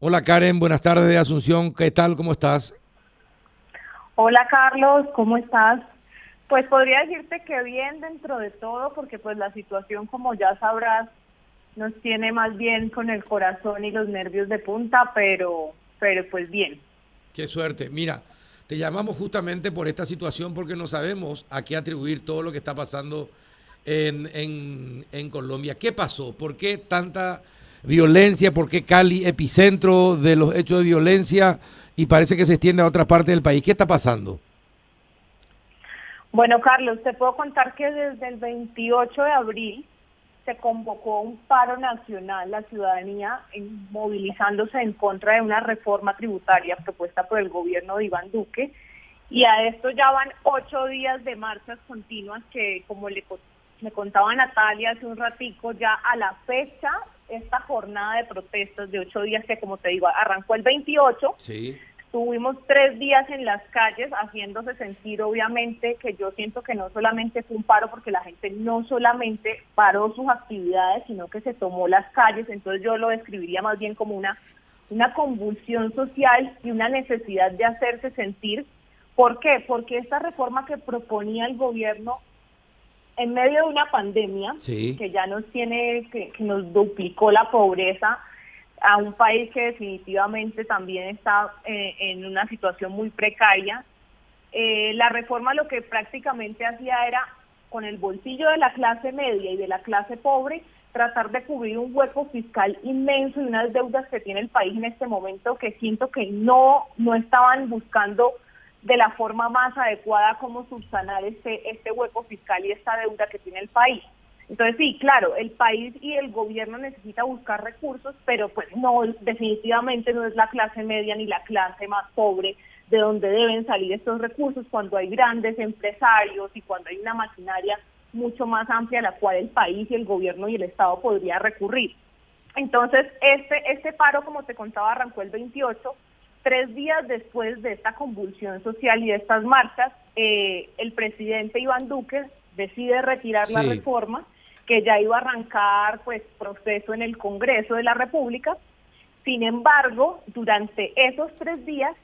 Hola Karen, buenas tardes de Asunción, ¿qué tal? ¿Cómo estás? Hola Carlos, ¿cómo estás? Pues podría decirte que bien dentro de todo, porque pues la situación, como ya sabrás, nos tiene más bien con el corazón y los nervios de punta, pero, pero pues bien. Qué suerte. Mira, te llamamos justamente por esta situación porque no sabemos a qué atribuir todo lo que está pasando en, en, en Colombia. ¿Qué pasó? ¿Por qué tanta violencia, por qué Cali epicentro de los hechos de violencia y parece que se extiende a otra parte del país. ¿Qué está pasando? Bueno, Carlos, te puedo contar que desde el 28 de abril se convocó un paro nacional, la ciudadanía movilizándose en contra de una reforma tributaria propuesta por el gobierno de Iván Duque. Y a esto ya van ocho días de marchas continuas que, como le, me contaba Natalia hace un ratico, ya a la fecha esta jornada de protestas de ocho días que, como te digo, arrancó el 28. Sí. Tuvimos tres días en las calles haciéndose sentir, obviamente, que yo siento que no solamente fue un paro, porque la gente no solamente paró sus actividades, sino que se tomó las calles. Entonces yo lo describiría más bien como una, una convulsión social y una necesidad de hacerse sentir. ¿Por qué? Porque esta reforma que proponía el gobierno en medio de una pandemia que ya nos tiene, que, nos duplicó la pobreza a un país que definitivamente también está eh, en una situación muy precaria, eh, la reforma lo que prácticamente hacía era, con el bolsillo de la clase media y de la clase pobre, tratar de cubrir un hueco fiscal inmenso y unas deudas que tiene el país en este momento que siento que no, no estaban buscando de la forma más adecuada cómo subsanar este, este hueco fiscal y esta deuda que tiene el país. Entonces sí, claro, el país y el gobierno necesita buscar recursos, pero pues no, definitivamente no es la clase media ni la clase más pobre de donde deben salir estos recursos cuando hay grandes empresarios y cuando hay una maquinaria mucho más amplia a la cual el país y el gobierno y el Estado podría recurrir. Entonces, este, este paro, como te contaba, arrancó el 28 Tres días después de esta convulsión social y de estas marchas, eh, el presidente Iván Duque decide retirar la reforma que ya iba a arrancar pues proceso en el Congreso de la República. Sin embargo, durante esos tres días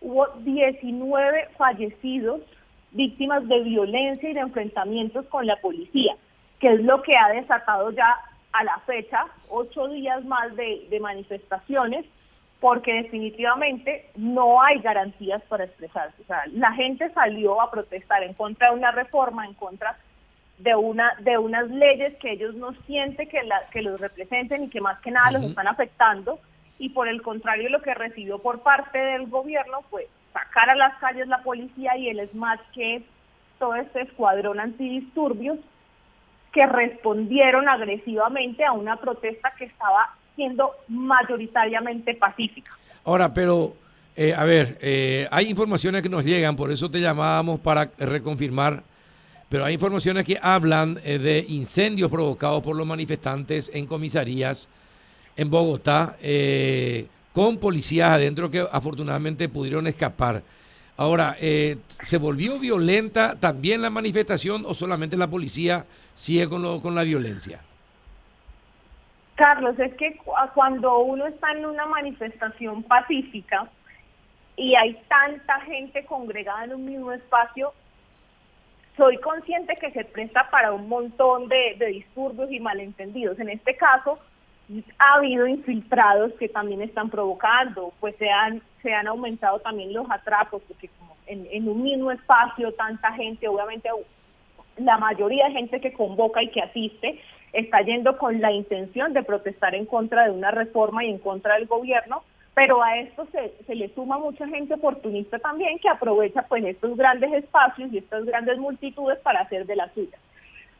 hubo 19 fallecidos víctimas de violencia y de enfrentamientos con la policía, que es lo que ha desatado ya a la fecha ocho días más de, de manifestaciones porque definitivamente no hay garantías para expresarse. O sea, la gente salió a protestar en contra de una reforma, en contra de una de unas leyes que ellos no sienten que, la, que los representen y que más que nada los están afectando y por el contrario lo que recibió por parte del gobierno fue sacar a las calles la policía y el SMAT que es todo este escuadrón antidisturbios que respondieron agresivamente a una protesta que estaba siendo mayoritariamente pacífica. Ahora, pero, eh, a ver, eh, hay informaciones que nos llegan, por eso te llamábamos para reconfirmar, pero hay informaciones que hablan eh, de incendios provocados por los manifestantes en comisarías en Bogotá, con policías adentro que afortunadamente pudieron escapar. Ahora, ¿se volvió violenta también la manifestación o solamente la policía sigue con, con la violencia? Carlos, es que cuando uno está en una manifestación pacífica y hay tanta gente congregada en un mismo espacio, soy consciente que se presta para un montón de, disturbios y malentendidos. En este caso, ha habido infiltrados que también están provocando, pues se han, se han aumentado también los atrapos, porque como en, en un mismo espacio tanta gente, obviamente la mayoría de gente que convoca y que asiste, está yendo con la intención de protestar en contra de una reforma y en contra del gobierno, pero a esto se, le suma mucha gente oportunista también que aprovecha pues estos grandes espacios y estas grandes multitudes para hacer de la suya.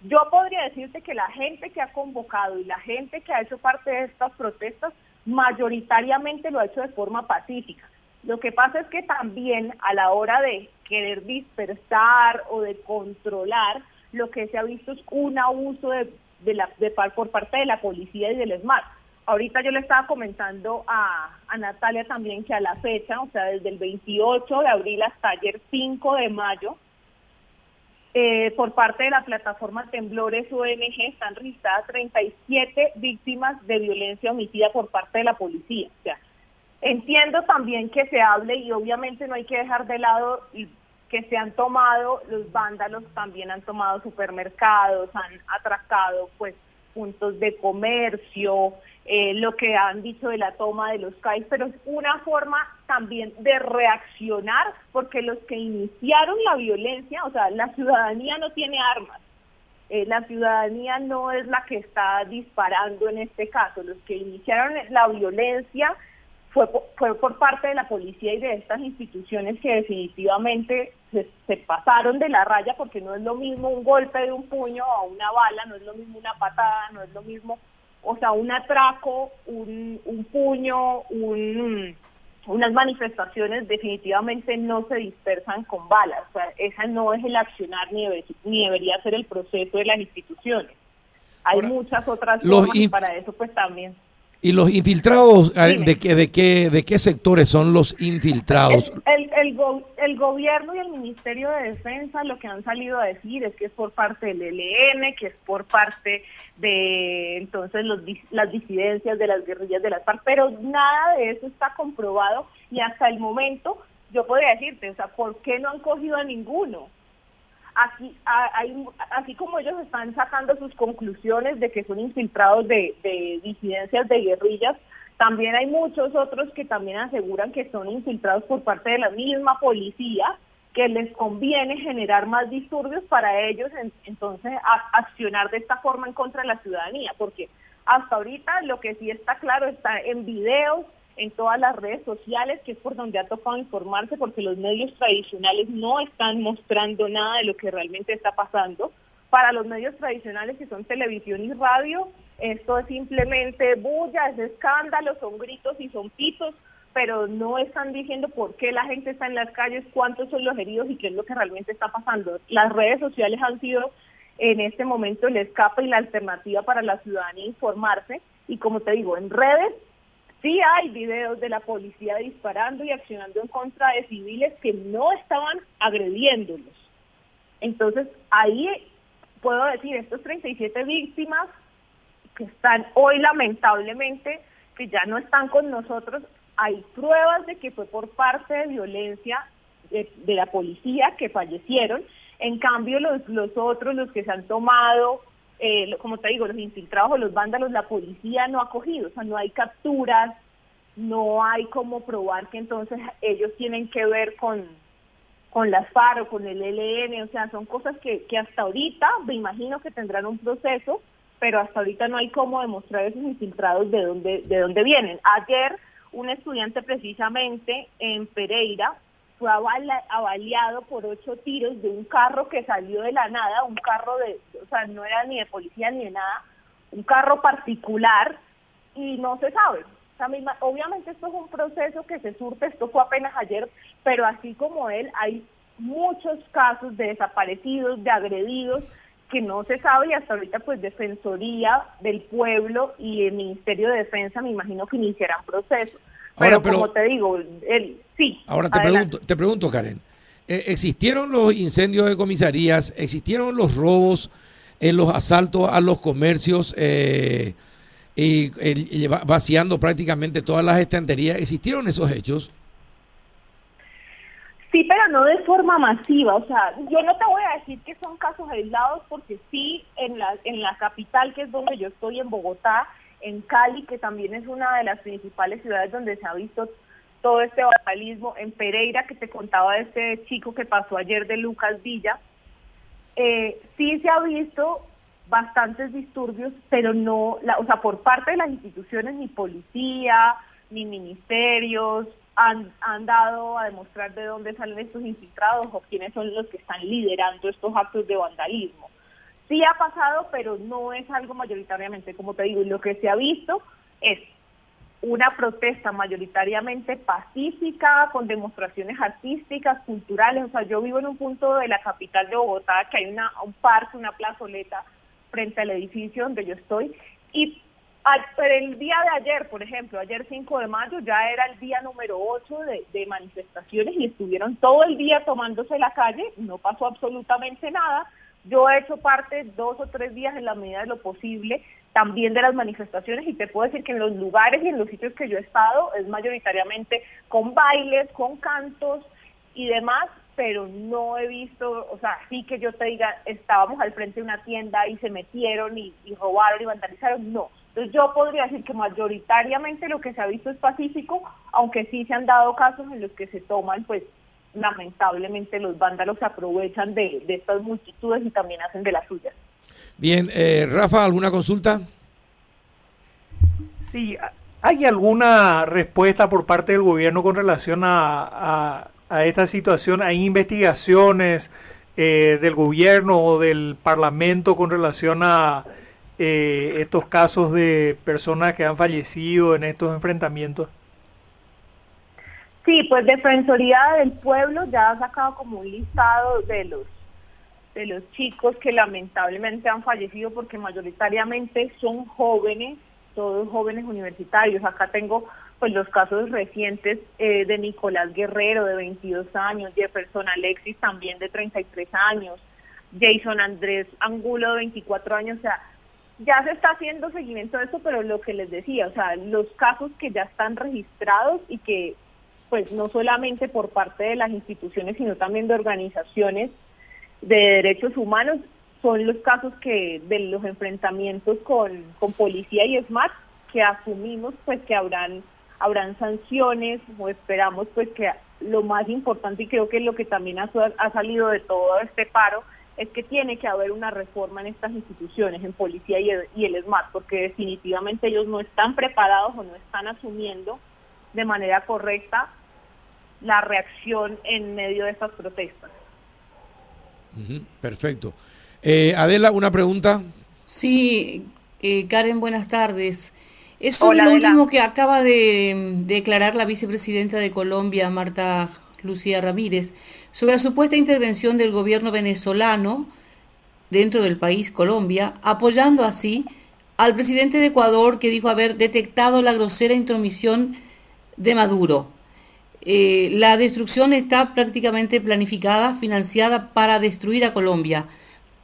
Yo podría decirte que la gente que ha convocado y la gente que ha hecho parte de estas protestas mayoritariamente lo ha hecho de forma pacífica. Lo que pasa es que también a la hora de querer dispersar o de controlar, lo que se ha visto es un abuso de de la, de, por parte de la policía y del SMART. Ahorita yo le estaba comentando a, a Natalia también que a la fecha, o sea, desde el 28 de abril hasta ayer 5 de mayo, eh, por parte de la plataforma Temblores ONG están registradas 37 víctimas de violencia homicida por parte de la policía. O sea, entiendo también que se hable y obviamente no hay que dejar de lado que se han tomado, los vándalos también han tomado supermercados, han atracado pues puntos de comercio, eh, lo que han dicho de la toma de los CAIs, pero es una forma también de reaccionar, porque los que iniciaron la violencia, o sea, la ciudadanía no tiene armas, eh, la ciudadanía no es la que está disparando en este caso, los que iniciaron la violencia fue, fue por parte de la policía y de estas instituciones que definitivamente se, pasaron de la raya porque no es lo mismo un golpe de un puño a una bala, no es lo mismo una patada, no es lo mismo, o sea, un atraco, un, un puño, un, unas manifestaciones definitivamente no se dispersan con balas, o sea, esa no es el accionar ni, ni debería ser el proceso de las instituciones. Hay muchas otras formas y para eso pues también. ¿Y los infiltrados, de qué, de, qué, de qué sectores son los infiltrados? El, el, el, gobierno y el Ministerio de Defensa lo que han salido a decir es que es por parte del ELN, que es por parte de entonces los, las disidencias de las guerrillas de las FARC, pero nada de eso está comprobado y hasta el momento yo podría decirte, o sea, ¿por qué no han cogido a ninguno? Aquí, así como ellos están sacando sus conclusiones de que son infiltrados de, de disidencias de guerrillas, también hay muchos otros que también aseguran que son infiltrados por parte de la misma policía, que les conviene generar más disturbios para ellos, entonces accionar de esta forma en contra de la ciudadanía, porque hasta ahorita lo que sí está claro está en videos, en todas las redes sociales, que es por donde ha tocado informarse, porque los medios tradicionales no están mostrando nada de lo que realmente está pasando. Para los medios tradicionales, que son televisión y radio, esto es simplemente bulla, es escándalo, son gritos y son pitos, pero no están diciendo por qué la gente está en las calles, cuántos son los heridos y qué es lo que realmente está pasando. Las redes sociales han sido en este momento el escape y la alternativa para la ciudadanía informarse. Y como te digo, en redes Sí hay videos de la policía disparando y accionando en contra de civiles que no estaban agrediéndolos. Entonces, ahí puedo decir, estos 37 víctimas que están hoy lamentablemente, que ya no están con nosotros, hay pruebas de que fue por parte de violencia de, la policía que fallecieron. En cambio, los, los otros, los que se han tomado eh, como te digo, los infiltrados o los vándalos, la policía no ha cogido, o sea, no hay capturas, no hay como probar que entonces ellos tienen que ver con, con las FARC o con el ELN, o sea, son cosas que, que hasta ahorita me imagino que tendrán un proceso, pero hasta ahorita no hay cómo demostrar esos infiltrados de dónde, de dónde vienen. Ayer un estudiante precisamente en Pereira fue avaliado por ocho tiros de un carro que salió de la nada, un carro de, o sea, no era ni de policía ni de nada, un carro particular y no se sabe. O sea, obviamente esto es un proceso que se surte, esto fue apenas ayer, pero así como él, hay muchos casos de desaparecidos, de agredidos, que no se sabe y hasta ahorita pues Defensoría del Pueblo y el Ministerio de Defensa me imagino que iniciarán procesos. Pero, como te digo, él, sí. Ahora te pregunto, te pregunto, Karen, eh, ¿existieron los incendios de comisarías? ¿Existieron los robos en los asaltos a los comercios? Eh, y, vaciando prácticamente todas las estanterías. ¿Existieron esos hechos? Sí, pero no de forma masiva. O sea, yo no te voy a decir que son casos aislados porque sí, en la, en la capital, que es donde yo estoy, en Bogotá, en Cali, que también es una de las principales ciudades donde se ha visto todo este vandalismo, en Pereira, que te contaba de este chico que pasó ayer de Lucas Villa, eh, sí se ha visto bastantes disturbios, pero no, la, o sea, por parte de las instituciones, ni policía, ni ministerios, han, han dado a demostrar de dónde salen estos infiltrados o quiénes son los que están liderando estos actos de vandalismo. Sí ha pasado, pero no es algo mayoritariamente, como te digo, lo que se ha visto es una protesta mayoritariamente pacífica, con demostraciones artísticas, culturales. O sea, yo vivo en un punto de la capital de Bogotá que hay una, un parque, una plazoleta frente al edificio donde yo estoy. Y pero el día de ayer, por ejemplo, ayer 5 de mayo, ya era el día número 8 de, de manifestaciones y estuvieron todo el día tomándose la calle, no pasó absolutamente nada, Yo he hecho parte dos o tres días en la medida de lo posible también de las manifestaciones y te puedo decir que en los lugares y en los sitios que yo he estado es mayoritariamente con bailes, con cantos y demás, pero no he visto, o sea, sí que yo te diga, estábamos al frente de una tienda y se metieron y, robaron y vandalizaron, no. Entonces yo podría decir que mayoritariamente lo que se ha visto es pacífico, aunque sí se han dado casos en los que se toman, pues lamentablemente los vándalos se aprovechan de, de estas multitudes y también hacen de las suyas. Bien, eh, Rafa, ¿alguna consulta? Sí, ¿hay alguna respuesta por parte del gobierno con relación a a esta situación? ¿Hay investigaciones eh, del gobierno o del parlamento con relación a eh, estos casos de personas que han fallecido en estos enfrentamientos? Sí, pues Defensoría del Pueblo ya ha sacado como un listado de los de los chicos que lamentablemente han fallecido porque mayoritariamente son jóvenes, todos jóvenes universitarios. Acá tengo pues los casos recientes eh, de Nicolás Guerrero de 22 años, Jefferson Alexis también de 33 años, Jason Andrés Angulo de 24 años, o sea, ya se está haciendo seguimiento de esto, pero lo que les decía, o sea, los casos que ya están registrados y que pues no solamente por parte de las instituciones, sino también de organizaciones de derechos humanos, son los casos que de los enfrentamientos con, con policía y SMART que asumimos pues que habrán habrán sanciones o esperamos pues que lo más importante y creo que lo que también ha, salido de todo este paro es que tiene que haber una reforma en estas instituciones, en policía y el, y el SMAT, porque definitivamente ellos no están preparados o no están asumiendo de manera correcta la reacción en medio de estas protestas. perfecto. Eh, Adela, una pregunta. Sí, eh, Karen, buenas tardes. Es lo último que acaba de declarar la vicepresidenta de Colombia, Marta Lucía Ramírez, sobre la supuesta intervención del gobierno venezolano dentro del país, Colombia, apoyando así al presidente de Ecuador que dijo haber detectado la grosera intromisión de Maduro. Eh, la destrucción está prácticamente planificada, financiada para destruir a Colombia.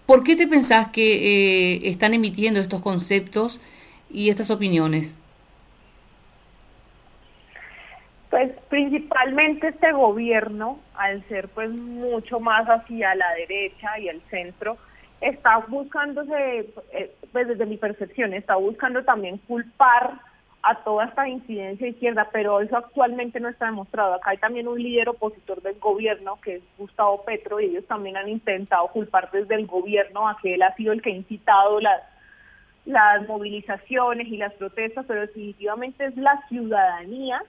¿Por qué te pensás que eh, están emitiendo estos conceptos? y estas opiniones? Pues principalmente este gobierno, al ser pues mucho más hacia la derecha y el centro, está buscándose, eh, pues desde mi percepción, está buscando también culpar a toda esta incidencia izquierda, pero eso actualmente no está demostrado. Acá hay también un líder opositor del gobierno, que es Gustavo Petro, y ellos también han intentado culpar desde el gobierno a que él ha sido el que ha incitado las las movilizaciones y las protestas, pero definitivamente es la ciudadanía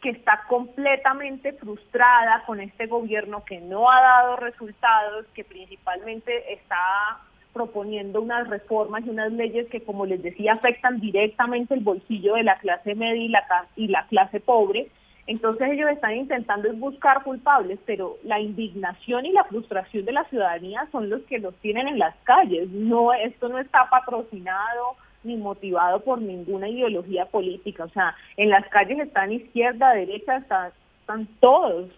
que está completamente frustrada con este gobierno que no ha dado resultados, que principalmente está proponiendo unas reformas y unas leyes que, como les decía, afectan directamente el bolsillo de la clase media y la, y la clase pobre entonces ellos están intentando buscar culpables, pero la indignación y la frustración de la ciudadanía son los que los tienen en las calles. No, esto no está patrocinado ni motivado por ninguna ideología política. O sea, en las calles están izquierda, derecha, están, están todos,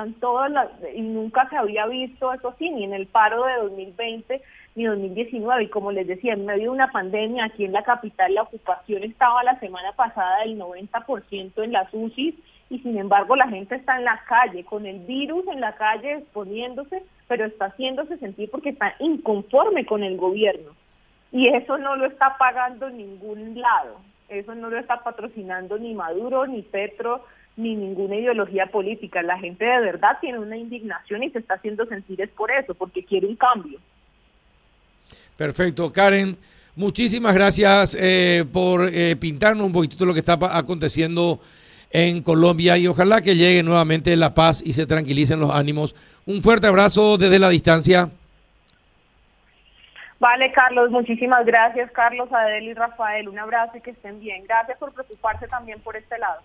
están todos, y nunca se había visto eso así, ni en el paro de 2020 ni 2019. Y como les decía, en medio de una pandemia, aquí en la capital la ocupación estaba la semana pasada del 90% en las UCIs y sin embargo la gente está en la calle, con el virus en la calle exponiéndose, pero está haciéndose sentir porque está inconforme con el gobierno. Y eso no lo está pagando ningún lado, eso no lo está patrocinando ni Maduro, ni Petro, ni ninguna ideología política. La gente de verdad tiene una indignación y se está haciendo sentir es por eso, porque quiere un cambio. Perfecto, Karen. Muchísimas gracias eh, por eh, pintarnos un poquito lo que está aconteciendo en Colombia y ojalá que llegue nuevamente la paz y se tranquilicen los ánimos. Un fuerte abrazo desde la distancia. Vale, Carlos, muchísimas gracias, Carlos, Adel y Rafael. Un abrazo y que estén bien. Gracias por preocuparse también por este lado.